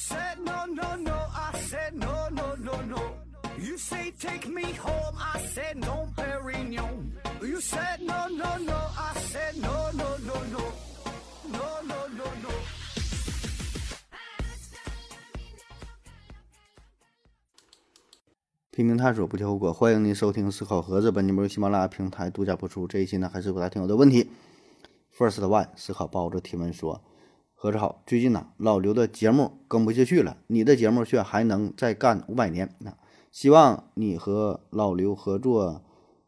said no, no, no. I said no, no, no, no. You say take me home. I said no, Perignon. You said no, no, no. I said no, no, no, no. No, no, no, no. 拼命探索，不计后果。欢迎您收听《思考盒子》，本节目由喜马拉雅平台独家播出。这一期呢，还是回答听友的问题。First One 思考包子提问说：“盒子好，最近呢，老刘的节目更不下去了，你的节目却还能再干五百年。那希望你和老刘合作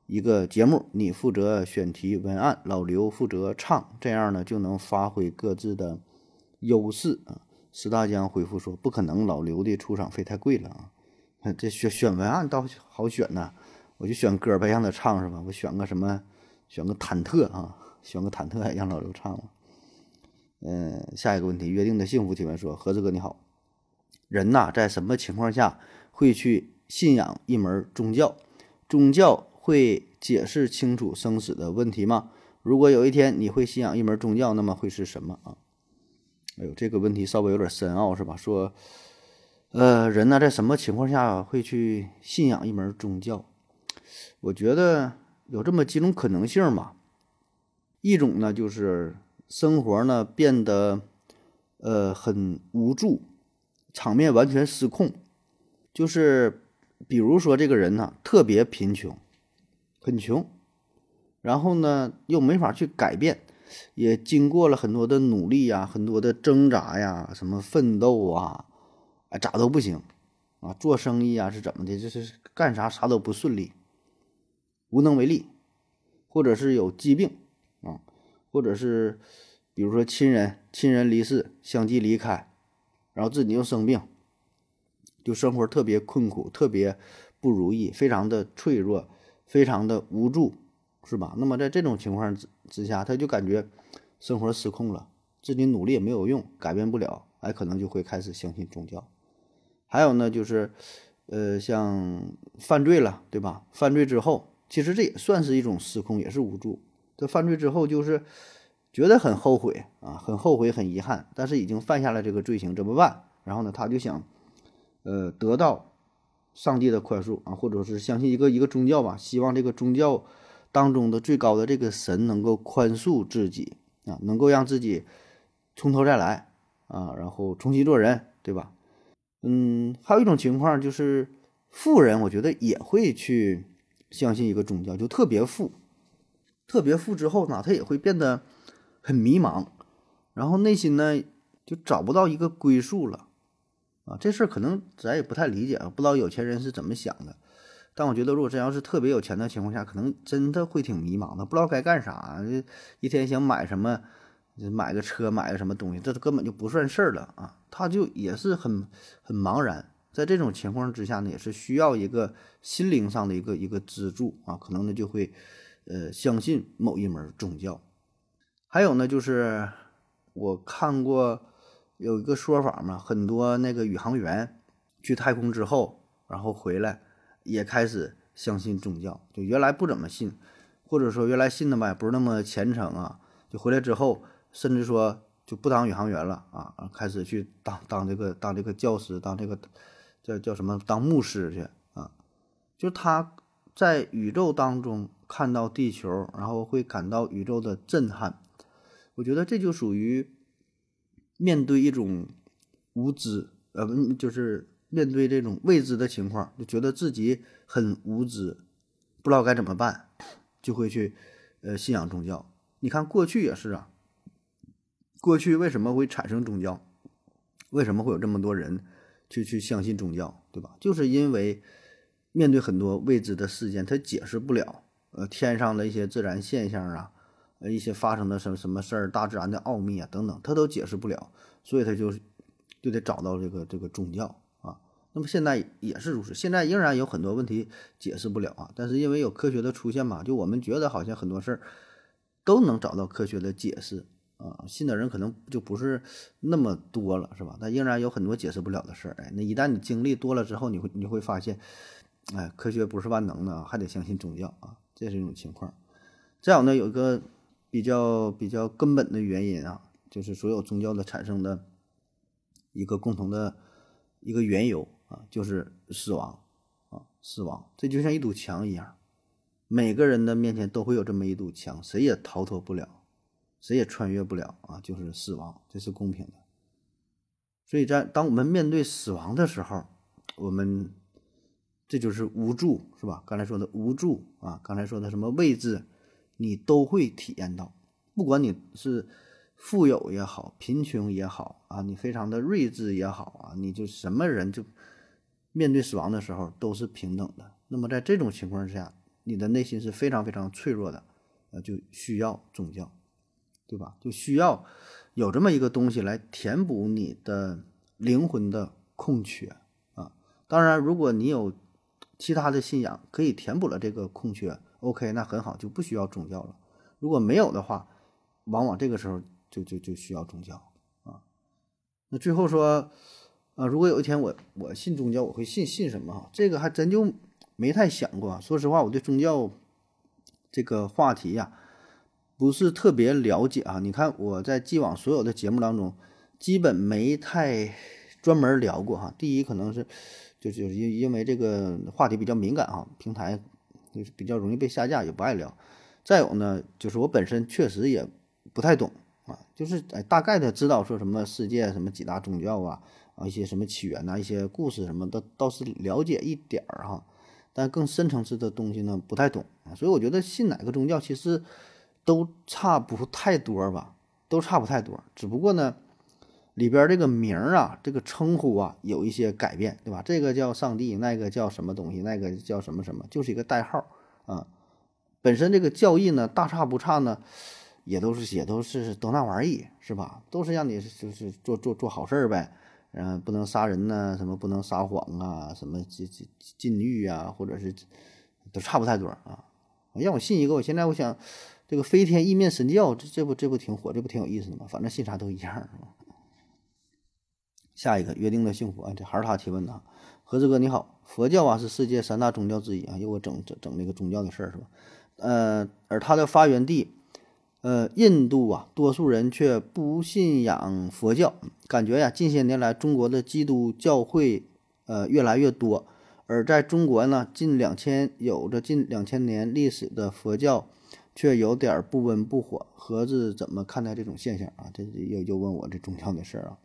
一个节目，你负责选题文案，老刘负责唱，这样呢就能发挥各自的优势啊。”石大江回复说：“不可能，老刘的出场费太贵了啊。”这选选文案倒好选呐，我就选歌呗，让他唱是吧？我选个什么？选个忐忑啊，选个忐忑，让老刘唱了。嗯，下一个问题，约定的幸福提问说：何子哥你好，人呐，在什么情况下会去信仰一门宗教？宗教会解释清楚生死的问题吗？如果有一天你会信仰一门宗教，那么会是什么啊？哎呦，这个问题稍微有点深奥是吧？说。呃，人呢，在什么情况下会去信仰一门宗教？我觉得有这么几种可能性吧。一种呢，就是生活呢变得呃很无助，场面完全失控。就是比如说，这个人呢特别贫穷，很穷，然后呢又没法去改变，也经过了很多的努力呀，很多的挣扎呀，什么奋斗啊。哎，咋都不行，啊，做生意啊是怎么的？就是干啥啥都不顺利，无能为力，或者是有疾病啊，或者是比如说亲人亲人离世，相继离开，然后自己又生病，就生活特别困苦，特别不如意，非常的脆弱，非常的无助，是吧？那么在这种情况之之下，他就感觉生活失控了，自己努力也没有用，改变不了，哎，可能就会开始相信宗教。还有呢，就是，呃，像犯罪了，对吧？犯罪之后，其实这也算是一种失控，也是无助。这犯罪之后，就是觉得很后悔啊，很后悔，很遗憾，但是已经犯下了这个罪行，怎么办？然后呢，他就想，呃，得到上帝的宽恕啊，或者是相信一个一个宗教吧，希望这个宗教当中的最高的这个神能够宽恕自己啊，能够让自己从头再来啊，然后重新做人，对吧？嗯，还有一种情况就是，富人我觉得也会去相信一个宗教，就特别富，特别富之后呢，他也会变得很迷茫，然后内心呢就找不到一个归宿了，啊，这事儿可能咱也不太理解啊，不知道有钱人是怎么想的，但我觉得如果真要是特别有钱的情况下，可能真的会挺迷茫的，不知道该干啥，一天想买什么。买个车，买个什么东西，这根本就不算事儿了啊！他就也是很很茫然，在这种情况之下呢，也是需要一个心灵上的一个一个支柱啊，可能呢就会呃相信某一门宗教。还有呢，就是我看过有一个说法嘛，很多那个宇航员去太空之后，然后回来也开始相信宗教，就原来不怎么信，或者说原来信的吧，也不是那么虔诚啊，就回来之后。甚至说就不当宇航员了啊，开始去当当这个当这个教师，当这个叫叫什么当牧师去啊？就他在宇宙当中看到地球，然后会感到宇宙的震撼。我觉得这就属于面对一种无知，呃，就是面对这种未知的情况，就觉得自己很无知，不知道该怎么办，就会去呃信仰宗教。你看过去也是啊。过去为什么会产生宗教？为什么会有这么多人去去相信宗教，对吧？就是因为面对很多未知的事件，他解释不了，呃，天上的一些自然现象啊，呃，一些发生的什么什么事儿，大自然的奥秘啊等等，他都解释不了，所以他就就得找到这个这个宗教啊。那么现在也是如此，现在仍然有很多问题解释不了啊，但是因为有科学的出现嘛，就我们觉得好像很多事儿都能找到科学的解释。啊，信的人可能就不是那么多了，是吧？但仍然有很多解释不了的事儿。哎，那一旦你经历多了之后，你会你会发现，哎，科学不是万能的，还得相信宗教啊，这是一种情况。再有呢，有一个比较比较根本的原因啊，就是所有宗教的产生的一个共同的一个缘由啊，就是死亡啊，死亡，这就像一堵墙一样，每个人的面前都会有这么一堵墙，谁也逃脱不了，谁也穿越不了啊，就是死亡，这是公平的。所以在当我们面对死亡的时候，我们这就是无助，是吧？刚才说的无助啊，刚才说的什么位置，你都会体验到，不管你是。富有也好，贫穷也好啊，你非常的睿智也好啊，你就什么人就面对死亡的时候都是平等的。那么在这种情况之下，你的内心是非常非常脆弱的，呃，就需要宗教，对吧？就需要有这么一个东西来填补你的灵魂的空缺啊。当然，如果你有其他的信仰可以填补了这个空缺，OK，那很好，就不需要宗教了。如果没有的话，往往这个时候。就就就需要宗教啊，那最后说，啊，如果有一天我我信宗教，我会信信什么？这个还真就没太想过。说实话，我对宗教这个话题呀，不是特别了解啊。你看我在既往所有的节目当中，基本没太专门聊过哈。第一，可能是就是因因为这个话题比较敏感哈，平台就是比较容易被下架，也不爱聊。再有呢，就是我本身确实也不太懂。啊，就是哎，大概的知道说什么世界什么几大宗教啊，啊一些什么起源呐，一些故事什么的倒是了解一点儿哈，但更深层次的东西呢不太懂，所以我觉得信哪个宗教其实都差不太多吧，都差不太多，只不过呢里边这个名儿啊，这个称呼啊有一些改变，对吧？这个叫上帝，那个叫什么东西，那个叫什么什么，就是一个代号啊，本身这个教义呢大差不差呢。也都是也都是都那玩意是吧？都是让你就是做做做好事儿呗，嗯，不能杀人呐，什么不能撒谎啊，什么禁禁禁欲啊，或者是都差不太多啊。让我信一个，我现在我想这个飞天意面神教，这这不这不挺火，这不挺有意思的吗？反正信啥都一样。下一个约定的幸福啊，这还是他提问的。何志哥你好，佛教啊是世界三大宗教之一啊，又我整整整那个宗教的事儿是吧？呃，而它的发源地。呃，印度啊，多数人却不信仰佛教，感觉呀，近些年来中国的基督教会呃越来越多，而在中国呢，近两千有着近两千年历史的佛教却有点不温不火，何子怎么看待这种现象啊？这又又问我这宗教的事儿啊。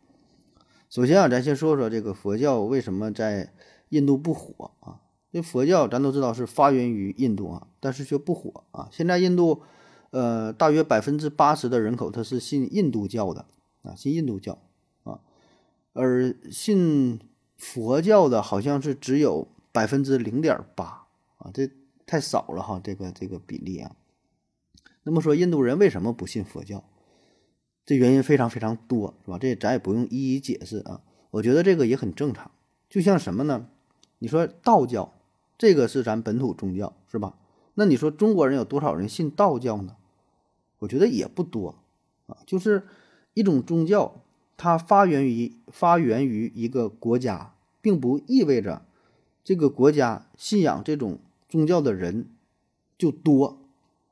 首先啊，咱先说说这个佛教为什么在印度不火啊？这佛教咱都知道是发源于印度啊，但是却不火啊。现在印度。呃，大约百分之八十的人口他是信印度教的啊，信印度教啊，而信佛教的好像是只有百分之零点八啊，这太少了哈，这个这个比例啊。那么说，印度人为什么不信佛教？这原因非常非常多，是吧？这咱也不用一一解释啊。我觉得这个也很正常，就像什么呢？你说道教，这个是咱本土宗教，是吧？那你说中国人有多少人信道教呢？我觉得也不多啊，就是一种宗教，它发源于发源于一个国家，并不意味着这个国家信仰这种宗教的人就多，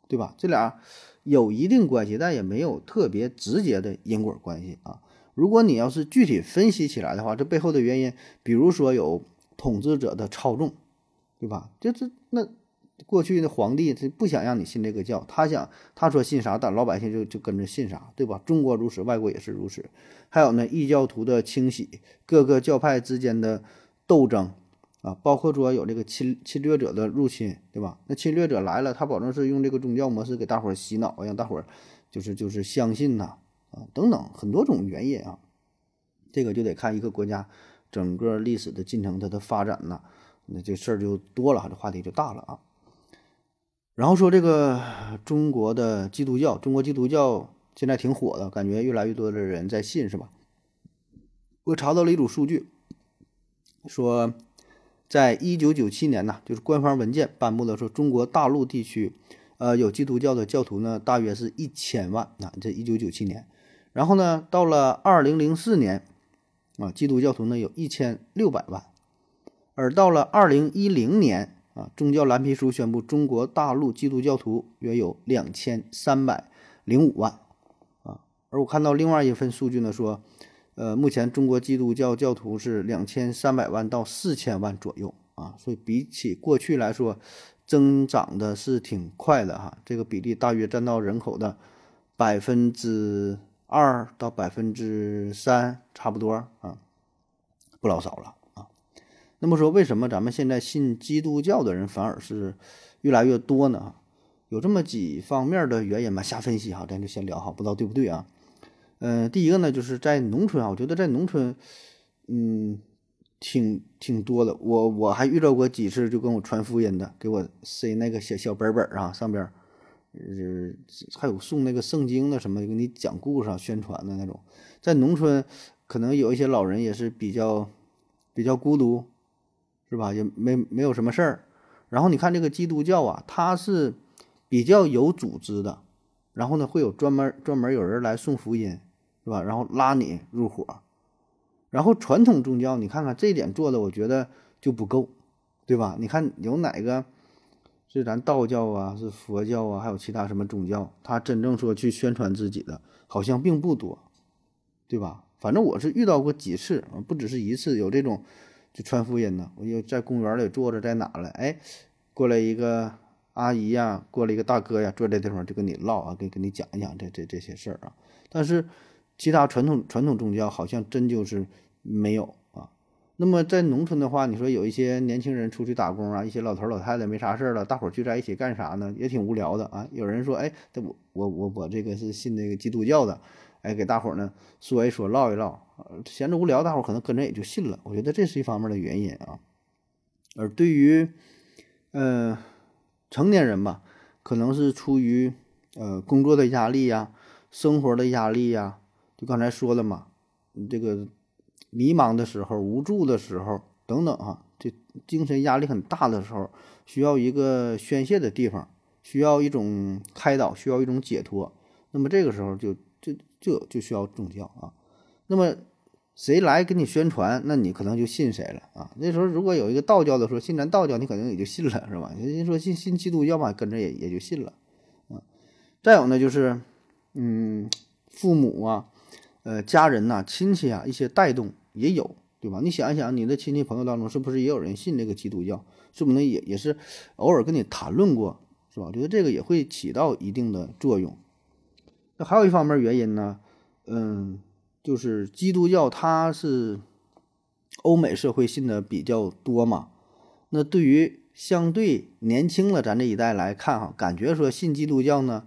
对吧？这俩有一定关系，但也没有特别直接的因果关系啊。如果你要是具体分析起来的话，这背后的原因，比如说有统治者的操纵，对吧？这这那。过去的皇帝他不想让你信这个教，他想他说信啥，但老百姓就就跟着信啥，对吧？中国如此，外国也是如此。还有呢，异教徒的清洗，各个教派之间的斗争啊，包括说有这个侵侵略者的入侵，对吧？那侵略者来了，他保证是用这个宗教模式给大伙儿洗脑，让大伙儿就是就是相信呐啊等等很多种原因啊。这个就得看一个国家整个历史的进程，它的发展呐，那这事儿就多了，这话题就大了啊。然后说这个中国的基督教，中国基督教现在挺火的，感觉越来越多的人在信，是吧？我查到了一组数据，说，在一九九七年呢，就是官方文件颁布的说，中国大陆地区，呃，有基督教的教徒呢，大约是一千万。那这一九九七年，然后呢，到了二零零四年，啊，基督教徒呢有一千六百万，而到了二零一零年。啊，宗教蓝皮书宣布，中国大陆基督教徒约有两千三百零五万，啊，而我看到另外一份数据呢，说，呃，目前中国基督教教徒是两千三百万到四千万左右啊，所以比起过去来说，增长的是挺快的哈。这个比例大约占到人口的百分之二到百分之三，差不多啊，不老少了啊。那么说，为什么咱们现在信基督教的人反而是越来越多呢？有这么几方面的原因吧，瞎分析哈，咱就先聊哈，不知道对不对啊？嗯，第一个呢，就是在农村啊，我觉得在农村，嗯，挺挺多的。我我还遇到过几次，就跟我传福音的，给我塞那个小小本本啊，上边儿，呃，还有送那个圣经的什么，给你讲故事啊，宣传的那种。在农村，可能有一些老人也是比较比较孤独，是吧？也没没有什么事儿。然后你看这个基督教啊，它是比较有组织的，然后呢，会有专门专门有人来送福音。是吧？然后拉你入伙，然后传统宗教，你看看这一点做的，我觉得就不够，对吧？你看有哪个是咱道教啊，是佛教啊，还有其他什么宗教，他真正说去宣传自己的，好像并不多，对吧？反正我是遇到过几次，不只是一次，有这种就传福音的。我又在公园里坐着，在哪了？哎，过来一个阿姨呀，过来一个大哥呀，坐这地方就跟你唠啊，给跟你讲一讲这这这些事儿啊，但是。其他传统传统宗教好像真就是没有啊。那么在农村的话，你说有一些年轻人出去打工啊，一些老头老太太没啥事儿了，大伙聚在一起干啥呢？也挺无聊的啊。有人说，哎，我我我我这个是信那个基督教的，哎，给大伙呢说一说，唠一唠，闲着无聊，大伙可能跟着也就信了。我觉得这是一方面的原因啊。而对于嗯成年人吧，可能是出于呃工作的压力呀，生活的压力呀。就刚才说了嘛，这个迷茫的时候、无助的时候等等啊，这精神压力很大的时候，需要一个宣泄的地方，需要一种开导，需要一种解脱。那么这个时候就就就就需要宗教啊。那么谁来给你宣传，那你可能就信谁了啊。那时候如果有一个道教的说信咱道教，你可能也就信了，是吧？人家说信信基督教嘛，跟着也也就信了啊。再有呢，就是嗯，父母啊。呃，家人呐、亲戚啊，一些带动也有，对吧？你想一想，你的亲戚朋友当中，是不是也有人信这个基督教？是不是也也是偶尔跟你谈论过，是吧？我觉得这个也会起到一定的作用。那还有一方面原因呢，嗯，就是基督教它是欧美社会信的比较多嘛。那对于相对年轻的咱这一代来看哈，感觉说信基督教呢，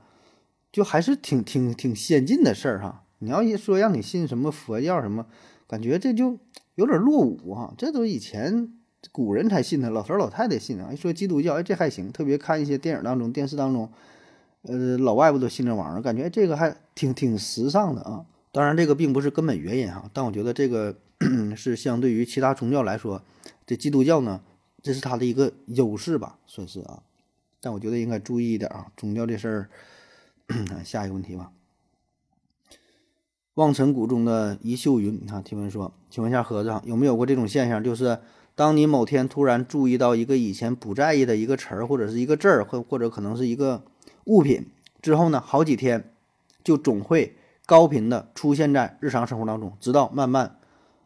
就还是挺挺挺先进的事儿哈。你要一说让你信什么佛教什么，感觉这就有点落伍哈。这都以前古人才信的，老头老太太信啊。一说基督教，哎，这还行。特别看一些电影当中、电视当中，呃，老外不都信这玩意儿？感觉这个还挺挺时尚的啊。当然，这个并不是根本原因哈，但我觉得这个 是相对于其他宗教来说，这基督教呢，这是它的一个优势吧，算是啊。但我觉得应该注意一点啊，宗教这事儿。下一个问题吧。望尘谷中的一秀云，啊，提问说：“请问一下盒子上，有没有过这种现象？就是当你某天突然注意到一个以前不在意的一个词儿，或者是一个字儿，或或者可能是一个物品之后呢，好几天就总会高频的出现在日常生活当中，直到慢慢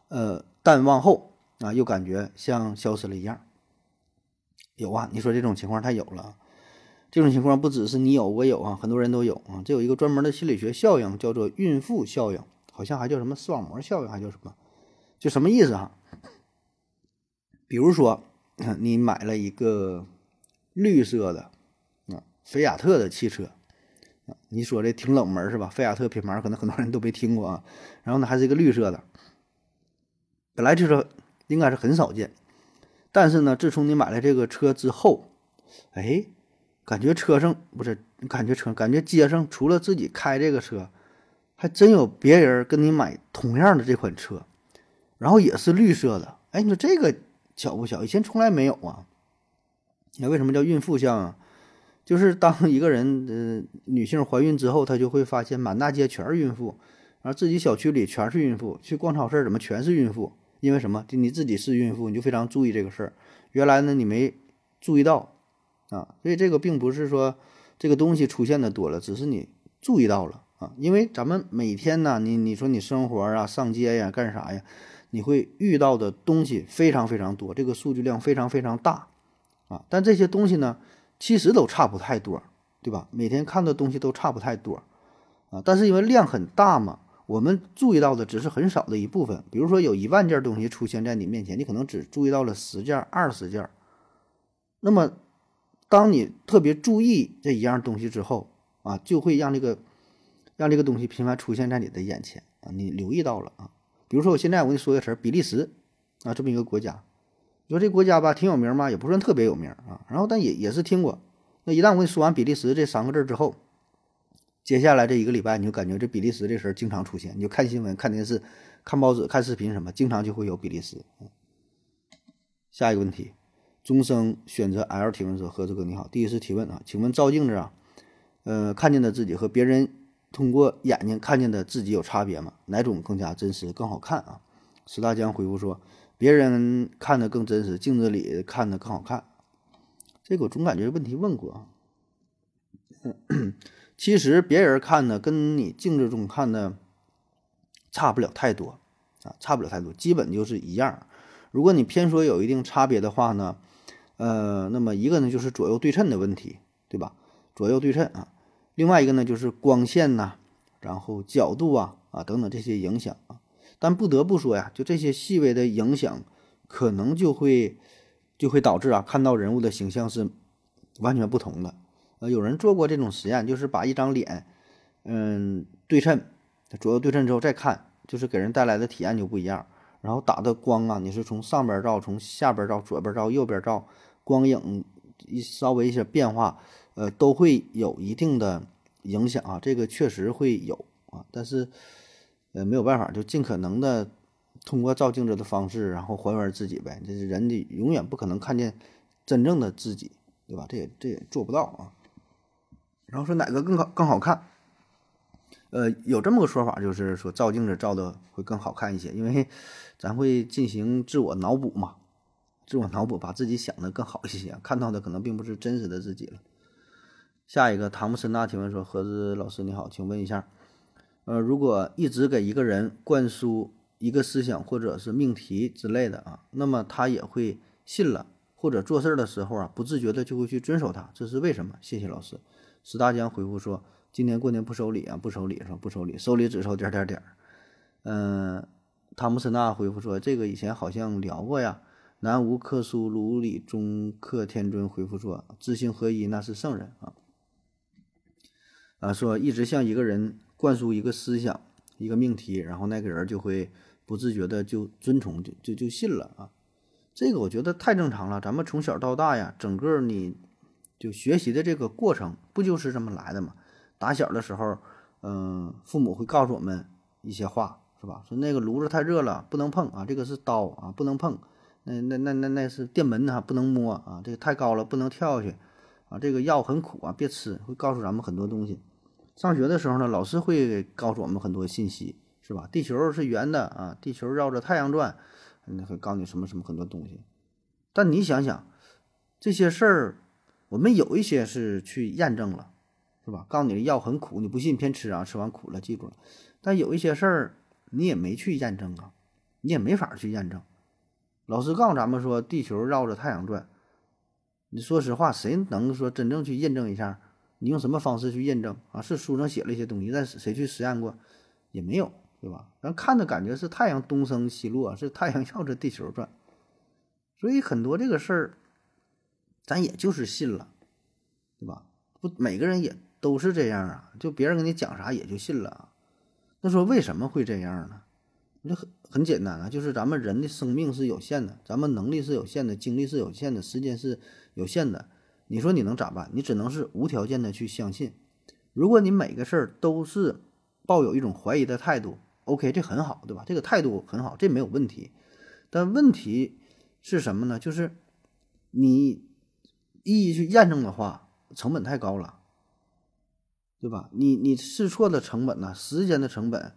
呃淡忘后啊，又感觉像消失了一样。有啊，你说这种情况太有了。”这种情况不只是你有，我有啊，很多人都有啊。这有一个专门的心理学效应，叫做孕妇效应，好像还叫什么视网膜效应，还叫什么？就什么意思哈？比如说，你买了一个绿色的啊，菲亚特的汽车，你说这挺冷门是吧？菲亚特品牌可能很多人都没听过啊。然后呢，还是一个绿色的，本来就是应该是很少见，但是呢，自从你买了这个车之后，哎。感觉车上不是，感觉车，感觉街上除了自己开这个车，还真有别人跟你买同样的这款车，然后也是绿色的。哎，你说这个巧不巧？以前从来没有啊。那为什么叫孕妇像啊？就是当一个人呃女性怀孕之后，她就会发现满大街全是孕妇，然后自己小区里全是孕妇，去逛超市怎么全是孕妇？因为什么？就你自己是孕妇，你就非常注意这个事儿。原来呢，你没注意到。啊，所以这个并不是说这个东西出现的多了，只是你注意到了啊，因为咱们每天呢，你你说你生活啊，上街呀，干啥呀，你会遇到的东西非常非常多，这个数据量非常非常大啊。但这些东西呢，其实都差不太多，对吧？每天看的东西都差不太多啊，但是因为量很大嘛。我们注意到的只是很少的一部分，比如说有一万件东西出现在你面前，你可能只注意到了十件、二十件。那么，当你特别注意这一样东西之后啊，就会让这个让这个东西频繁出现在你的眼前啊，你留意到了啊。比如说，我现在我跟你说个词儿，比利时啊，这么一个国家，你说这国家吧，挺有名嘛，也不算特别有名啊。然后，但也也是听过。那一旦我跟你说完比利时这三个字之后，接下来这一个礼拜，你就感觉这比利时这事儿经常出现。你就看新闻、看电视、看报纸、看视频什么，经常就会有比利时。下一个问题，终生选择 L 提问者：何志哥你好，第一次提问啊，请问照镜子啊，呃，看见的自己和别人通过眼睛看见的自己有差别吗？哪种更加真实、更好看啊？石大江回复说：别人看的更真实，镜子里看的更好看。这个我总感觉问题问过啊。其实别人看的跟你镜子中看的差不了太多啊，差不了太多，基本就是一样。如果你偏说有一定差别的话呢，呃，那么一个呢就是左右对称的问题，对吧？左右对称啊，另外一个呢就是光线呐，然后角度啊啊等等这些影响啊。但不得不说呀，就这些细微的影响，可能就会就会导致啊看到人物的形象是完全不同的。呃，有人做过这种实验，就是把一张脸，嗯，对称，左右对称之后再看，就是给人带来的体验就不一样。然后打的光啊，你是从上边照，从下边照，左边照，右边照，光影一稍微一些变化，呃，都会有一定的影响啊。这个确实会有啊，但是呃没有办法，就尽可能的通过照镜子的方式，然后还原自己呗。这是人的永远不可能看见真正的自己，对吧？这也这也做不到啊。然后说哪个更好更好看？呃，有这么个说法，就是说照镜子照的会更好看一些，因为咱会进行自我脑补嘛，自我脑补，把自己想的更好一些，看到的可能并不是真实的自己了。下一个，汤姆森纳提问说：“何子老师你好，请问一下，呃，如果一直给一个人灌输一个思想或者是命题之类的啊，那么他也会信了，或者做事的时候啊，不自觉的就会去遵守它，这是为什么？谢谢老师。”石大江回复说：“今年过年不收礼啊，不收礼，说不收礼，收礼只收点点点儿。”嗯，汤姆森纳回复说：“这个以前好像聊过呀。”南无克苏鲁里中克天尊回复说：“知行合一，那是圣人啊。”啊，说一直向一个人灌输一个思想、一个命题，然后那个人就会不自觉的就遵从，就就就信了啊。这个我觉得太正常了。咱们从小到大呀，整个你。就学习的这个过程不就是这么来的吗？打小的时候，嗯，父母会告诉我们一些话，是吧？说那个炉子太热了，不能碰啊，这个是刀啊，不能碰。那那那那那是电门呢，不能摸啊，这个太高了，不能跳下去啊。这个药很苦啊，别吃。会告诉咱们很多东西。上学的时候呢，老师会告诉我们很多信息，是吧？地球是圆的啊，地球绕着太阳转，那会告诉你什么什么很多东西。但你想想这些事儿。我们有一些是去验证了，是吧？告诉你的药很苦，你不信偏吃啊，吃完苦了，记住了。但有一些事儿你也没去验证啊，你也没法去验证。老师告诉咱们说地球绕着太阳转，你说实话，谁能说真正去验证一下？你用什么方式去验证啊？是书上写了一些东西，但是谁去实验过？也没有，对吧？咱看的感觉是太阳东升西落，是太阳绕着地球转，所以很多这个事儿。咱也就是信了，对吧？不，每个人也都是这样啊。就别人跟你讲啥，也就信了。那说为什么会这样呢？那很很简单啊，就是咱们人的生命是有限的，咱们能力是有限的，精力是有限的，时间是有限的。你说你能咋办？你只能是无条件的去相信。如果你每个事儿都是抱有一种怀疑的态度，OK，这很好，对吧？这个态度很好，这没有问题。但问题是什么呢？就是你。一一去验证的话，成本太高了，对吧？你你试错的成本呢？时间的成本，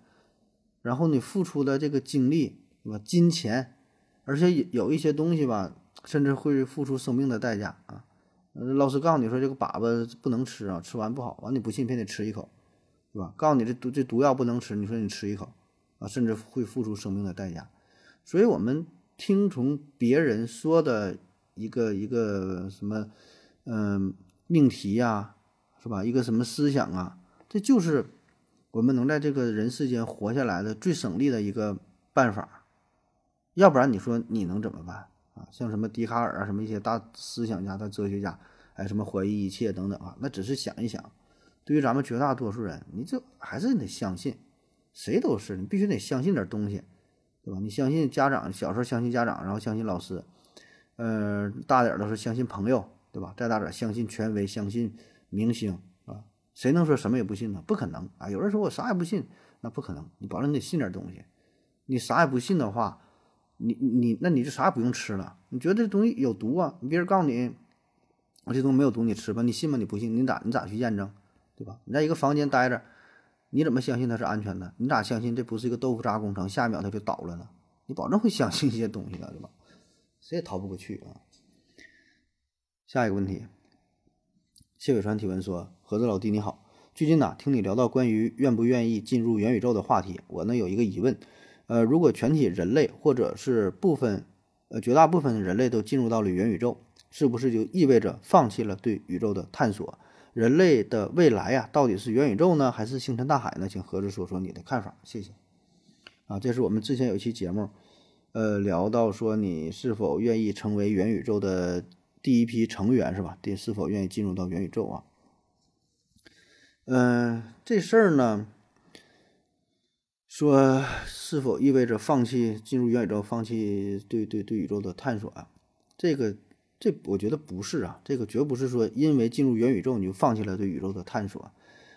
然后你付出的这个精力，对吧？金钱，而且有有一些东西吧，甚至会付出生命的代价啊！老师告诉你说这个粑粑不能吃啊，吃完不好，完你不信，偏得吃一口，对吧？告诉你这毒这毒药不能吃，你说你吃一口啊，甚至会付出生命的代价。所以，我们听从别人说的一个一个什么，嗯，命题呀，是吧？一个什么思想啊，这就是我们能在这个人世间活下来的最省力的一个办法。要不然，你说你能怎么办啊？像什么笛卡尔啊，什么一些大思想家、大哲学家，还什么怀疑一切等等啊，那只是想一想。对于咱们绝大多数人，你这还是得相信，谁都是，你必须得相信点东西。对吧？你相信家长，小时候相信家长，然后相信老师，呃，大点儿都是相信朋友，对吧？再大点相信权威，相信明星啊。谁能说什么也不信呢？不可能啊！有人说我啥也不信，那不可能。你保证你得信点东西。你啥也不信的话，你你那你就啥也不用吃了。你觉得这东西有毒啊？别人告诉你，我这东西没有毒，你吃吧。你信吗？你不信，你咋你咋去验证？对吧？你在一个房间待着。你怎么相信它是安全的？你咋相信这不是一个豆腐渣工程？下一秒它就倒了呢？你保证会相信一些东西的，对吧？谁也逃不过去啊！下一个问题，谢伟川提问说：“盒子老弟你好，最近呢听你聊到关于愿不愿意进入元宇宙的话题，我呢有一个疑问，呃，如果全体人类或者是部分，呃，绝大部分人类都进入到了元宇宙，是不是就意味着放弃了对宇宙的探索？”人类的未来呀，到底是元宇宙呢，还是星辰大海呢？请盒子说说你的看法，谢谢。啊，这是我们之前有一期节目，呃，聊到说你是否愿意成为元宇宙的第一批成员，是吧？第是否愿意进入到元宇宙啊？嗯，这事儿呢，说是否意味着放弃进入元宇宙，放弃对对对宇宙的探索啊？这个。这我觉得不是啊，这个绝不是说因为进入元宇宙你就放弃了对宇宙的探索。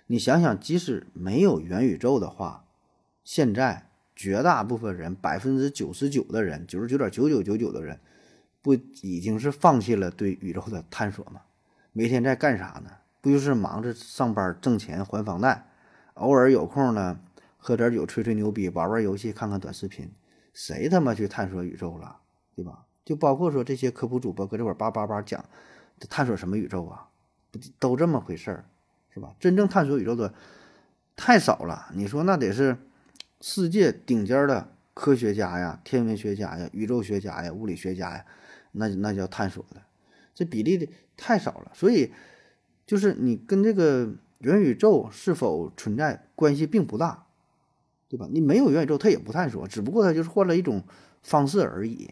你想想，即使没有元宇宙的话，现在绝大部分人，百分之九十九的人，九十九点九九九九的人，不已经是放弃了对宇宙的探索吗？每天在干啥呢？不就是忙着上班挣钱还房贷，偶尔有空呢，喝点酒吹吹牛逼，玩玩游戏，看看短视频，谁他妈去探索宇宙了，对吧？就包括说这些科普主播搁这块叭叭叭讲，探索什么宇宙啊，不都这么回事儿，是吧？真正探索宇宙的太少了。你说那得是世界顶尖的科学家呀、天文学家呀、宇宙学家呀、物理学家呀，那那叫探索的，这比例的太少了。所以就是你跟这个元宇宙是否存在关系并不大，对吧？你没有元宇宙，它也不探索，只不过它就是换了一种方式而已。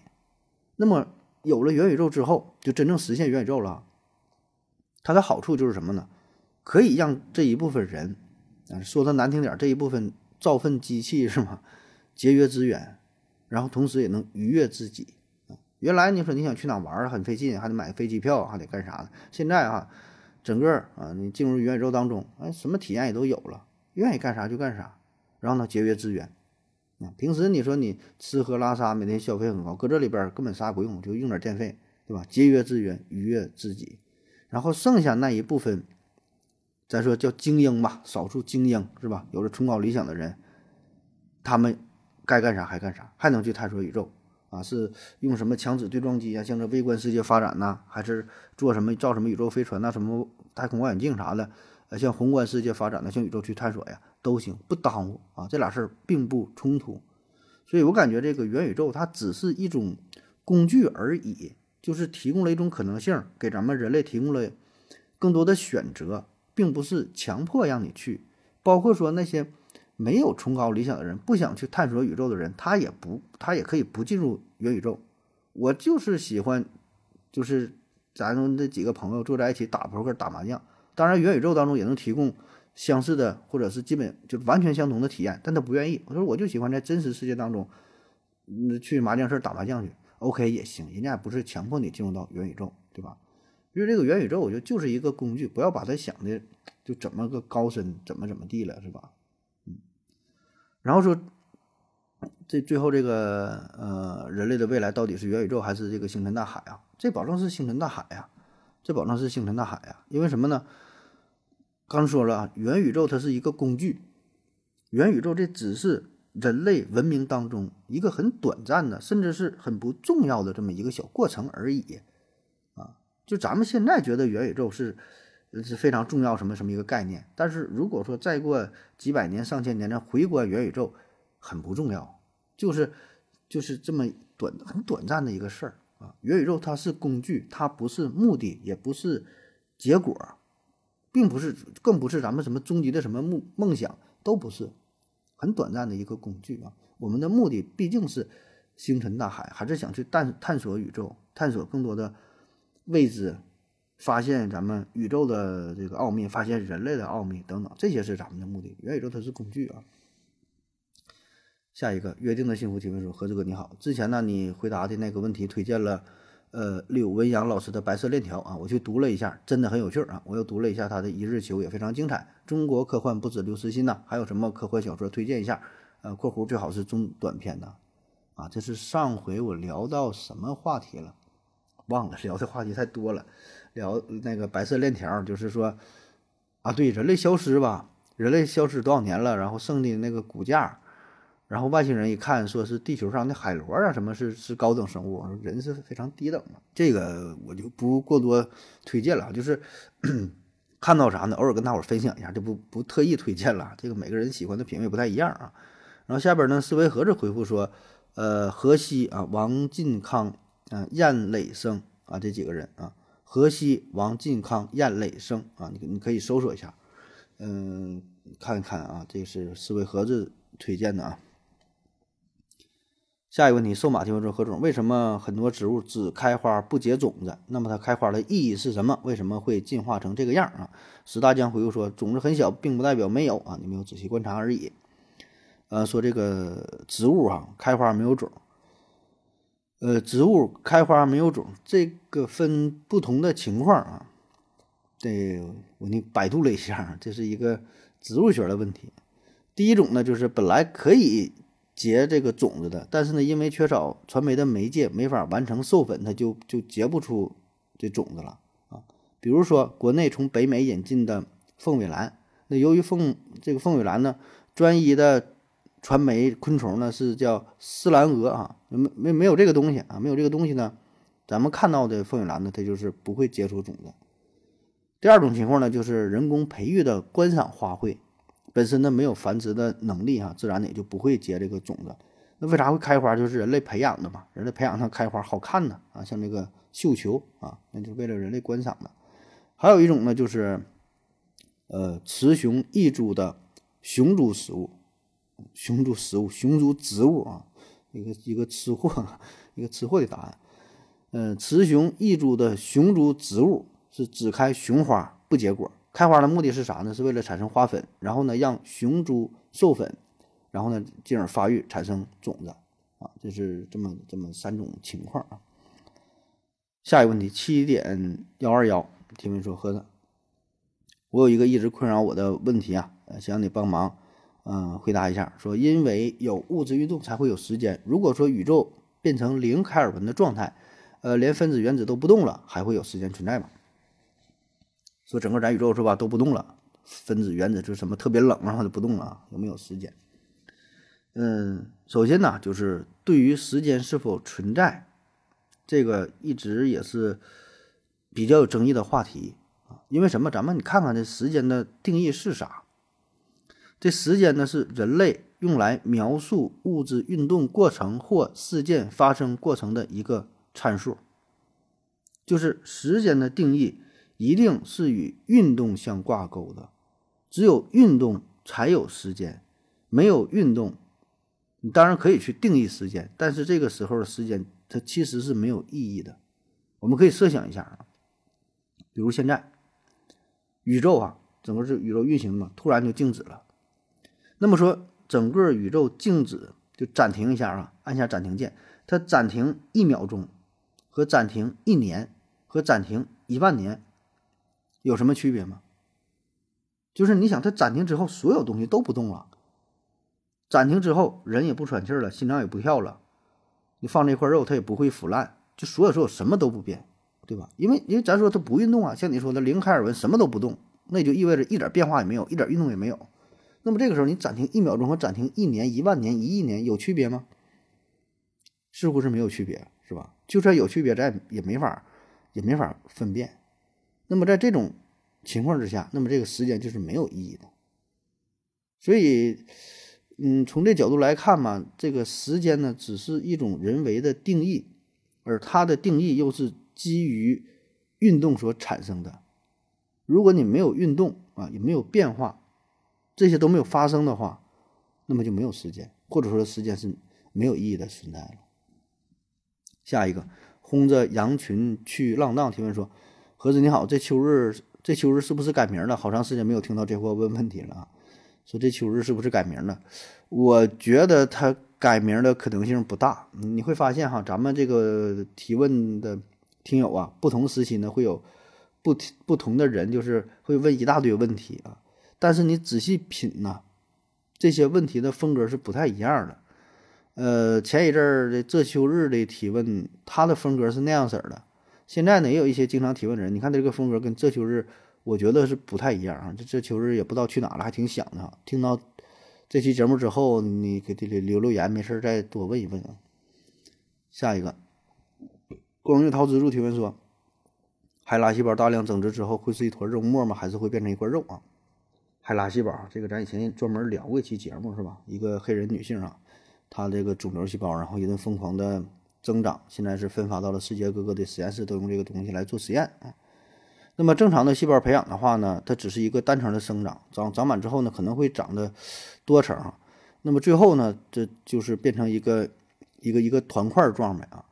那么有了元宇宙之后，就真正实现元宇宙了。它的好处就是什么呢？可以让这一部分人，啊，说的难听点，这一部分造粪机器是吗？节约资源，然后同时也能愉悦自己。原来你说你想去哪玩很费劲，还得买飞机票，还得干啥的。现在啊，整个啊，你进入元宇宙当中，哎，什么体验也都有了，愿意干啥就干啥，然后呢，节约资源。啊，平时你说你吃喝拉撒每天消费很高，搁这里边根本啥也不用，就用点电费，对吧？节约资源，愉悦自己，然后剩下那一部分，咱说叫精英吧，少数精英是吧？有着崇高理想的人，他们该干啥还干啥，还能去探索宇宙啊？是用什么强子对撞机啊，向着微观世界发展呢？还是做什么造什么宇宙飞船呐，什么太空望远镜啥的？呃，向宏观世界发展的，向宇宙去探索呀？都行，不耽误啊，这俩事儿并不冲突，所以我感觉这个元宇宙它只是一种工具而已，就是提供了一种可能性，给咱们人类提供了更多的选择，并不是强迫让你去。包括说那些没有崇高理想的人，不想去探索宇宙的人，他也不，他也可以不进入元宇宙。我就是喜欢，就是咱们这几个朋友坐在一起打扑克、打麻将。当然，元宇宙当中也能提供。相似的，或者是基本就完全相同的体验，但他不愿意。我说我就喜欢在真实世界当中，嗯，去麻将室打麻将去，OK 也行，人家也不是强迫你进入到元宇宙，对吧？因为这个元宇宙，我觉得就是一个工具，不要把它想的就怎么个高深，怎么怎么地了，是吧？然后说，这最后这个呃，人类的未来到底是元宇宙还是这个星辰大海啊？这保证是星辰大海呀，这保证是星辰大海呀，因为什么呢？刚说了啊，元宇宙它是一个工具，元宇宙这只是人类文明当中一个很短暂的，甚至是很不重要的这么一个小过程而已，啊，就咱们现在觉得元宇宙是是非常重要什么什么一个概念。但是如果说再过几百年、上千年，咱回观元宇宙，很不重要，就是就是这么短很短暂的一个事儿啊。元宇宙它是工具，它不是目的，也不是结果，并不是，更不是咱们什么终极的什么梦梦想，都不是，很短暂的一个工具啊。我们的目的毕竟是星辰大海，还是想去探探索宇宙，探索更多的未知。发现咱们宇宙的这个奥秘，发现人类的奥秘等等，这些是咱们的目的。元宇宙它是工具啊。下一个约定的幸福提问说：何志哥你好，之前呢你回答的那个问题推荐了呃柳文阳老师的《白色链条》啊，我去读了一下，真的很有趣啊。我又读了一下他的《一日球》，也非常精彩。中国科幻不止刘慈欣呐，还有什么科幻小说推荐一下？呃，括弧最好是中短篇的啊。这是上回我聊到什么话题了？忘了，聊的话题太多了。聊那个白色链条，就是说，啊，对，人类消失吧，人类消失多少年了？然后剩的那个骨架，然后外星人一看，说是地球上的海螺啊，什么是是高等生物，人是非常低等的。这个我就不过多推荐了，就是 看到啥呢，偶尔跟大伙分享一下，就不不特意推荐了。这个每个人喜欢的品味不太一样啊。然后下边呢，思维盒子回复说，呃，河西啊，王进康，嗯，燕磊生啊，这几个人啊。河西、王进康、燕磊生啊，你你可以搜索一下，嗯，看一看啊，这是思维盒子推荐的啊。下一个问题，瘦马提问说：何总，为什么很多植物只开花不结种子？那么它开花的意义是什么？为什么会进化成这个样啊？石大江回复说：种子很小，并不代表没有啊，你没有仔细观察而已。呃，说这个植物啊，开花没有种。呃，植物开花没有种，这个分不同的情况啊。这我你百度了一下，这是一个植物学的问题。第一种呢，就是本来可以结这个种子的，但是呢，因为缺少传媒的媒介，没法完成授粉，它就就结不出这种子了啊。比如说，国内从北美引进的凤尾兰，那由于凤这个凤尾兰呢，专一的。传媒昆虫呢是叫丝兰蛾啊，没没没有这个东西啊，没有这个东西呢，咱们看到的凤眼兰呢，它就是不会结出种子。第二种情况呢，就是人工培育的观赏花卉，本身呢没有繁殖的能力啊，自然也就不会结这个种子。那为啥会开花？就是人类培养的嘛，人类培养它开花好看呢啊，像这个绣球啊，那就为了人类观赏的。还有一种呢，就是呃雌雄异株的雄株食物。雄株食物，雄株植物啊，一个一个吃货，一个吃货的答案。嗯，雌雄异株的雄株植物是只开雄花不结果。开花的目的是啥呢？是为了产生花粉，然后呢让雄株授粉，然后呢进而发育产生种子啊。这是这么这么三种情况啊。下一个问题，七点幺二幺提问说：何子，我有一个一直困扰我的问题啊，想让你帮忙。嗯，回答一下，说因为有物质运动才会有时间。如果说宇宙变成零开尔文的状态，呃，连分子原子都不动了，还会有时间存在吗？说整个咱宇宙是吧都不动了，分子原子就什么特别冷，然后就不动了，有没有时间？嗯，首先呢，就是对于时间是否存在，这个一直也是比较有争议的话题啊。因为什么？咱们你看看这时间的定义是啥？这时间呢，是人类用来描述物质运动过程或事件发生过程的一个参数。就是时间的定义一定是与运动相挂钩的，只有运动才有时间，没有运动，你当然可以去定义时间，但是这个时候的时间它其实是没有意义的。我们可以设想一下啊，比如现在宇宙啊，整个是宇宙运行嘛，突然就静止了。那么说，整个宇宙静止就暂停一下啊，按下暂停键。它暂停一秒钟，和暂停一年，和暂停一万年，有什么区别吗？就是你想，它暂停之后，所有东西都不动了。暂停之后，人也不喘气了，心脏也不跳了。你放这块肉，它也不会腐烂，就所有所有什么都不变，对吧？因为因为咱说它不运动啊，像你说的零开尔文，什么都不动，那就意味着一点变化也没有，一点运动也没有。那么这个时候，你暂停一秒钟和暂停一年、一万年、一亿年有区别吗？似乎是没有区别，是吧？就算有区别，咱也没法，也没法分辨。那么在这种情况之下，那么这个时间就是没有意义的。所以，嗯，从这角度来看嘛，这个时间呢，只是一种人为的定义，而它的定义又是基于运动所产生的。如果你没有运动啊，也没有变化，这些都没有发生的话，那么就没有时间，或者说时间是没有意义的存在了。下一个，轰着羊群去浪荡提问说：“何子你好，这秋日这秋日是不是改名了？好长时间没有听到这货问问题了啊。”说这秋日是不是改名了？我觉得他改名的可能性不大。你会发现哈，咱们这个提问的听友啊，不同时期呢会有不不同的人，就是会问一大堆问题啊。但是你仔细品呐，这些问题的风格是不太一样的。呃，前一阵儿的这秋日的提问，他的风格是那样式儿的。现在呢，也有一些经常提问的人，你看这个风格跟这秋日。我觉得是不太一样啊，这这秋日也不知道去哪了，还挺想的哈。听到这期节目之后，你给这里留留言，没事再多问一问啊。下一个，光月桃之助提问说：海拉细胞大量增殖之后会是一坨肉沫吗？还是会变成一块肉啊？海拉细胞这个咱以前专门聊过一期节目是吧？一个黑人女性啊，她这个肿瘤细胞然后一顿疯狂的增长，现在是分发到了世界各个的实验室，都用这个东西来做实验啊。那么正常的细胞培养的话呢，它只是一个单层的生长，长长满之后呢，可能会长得多层。那么最后呢，这就是变成一个一个一个团块状呗啊。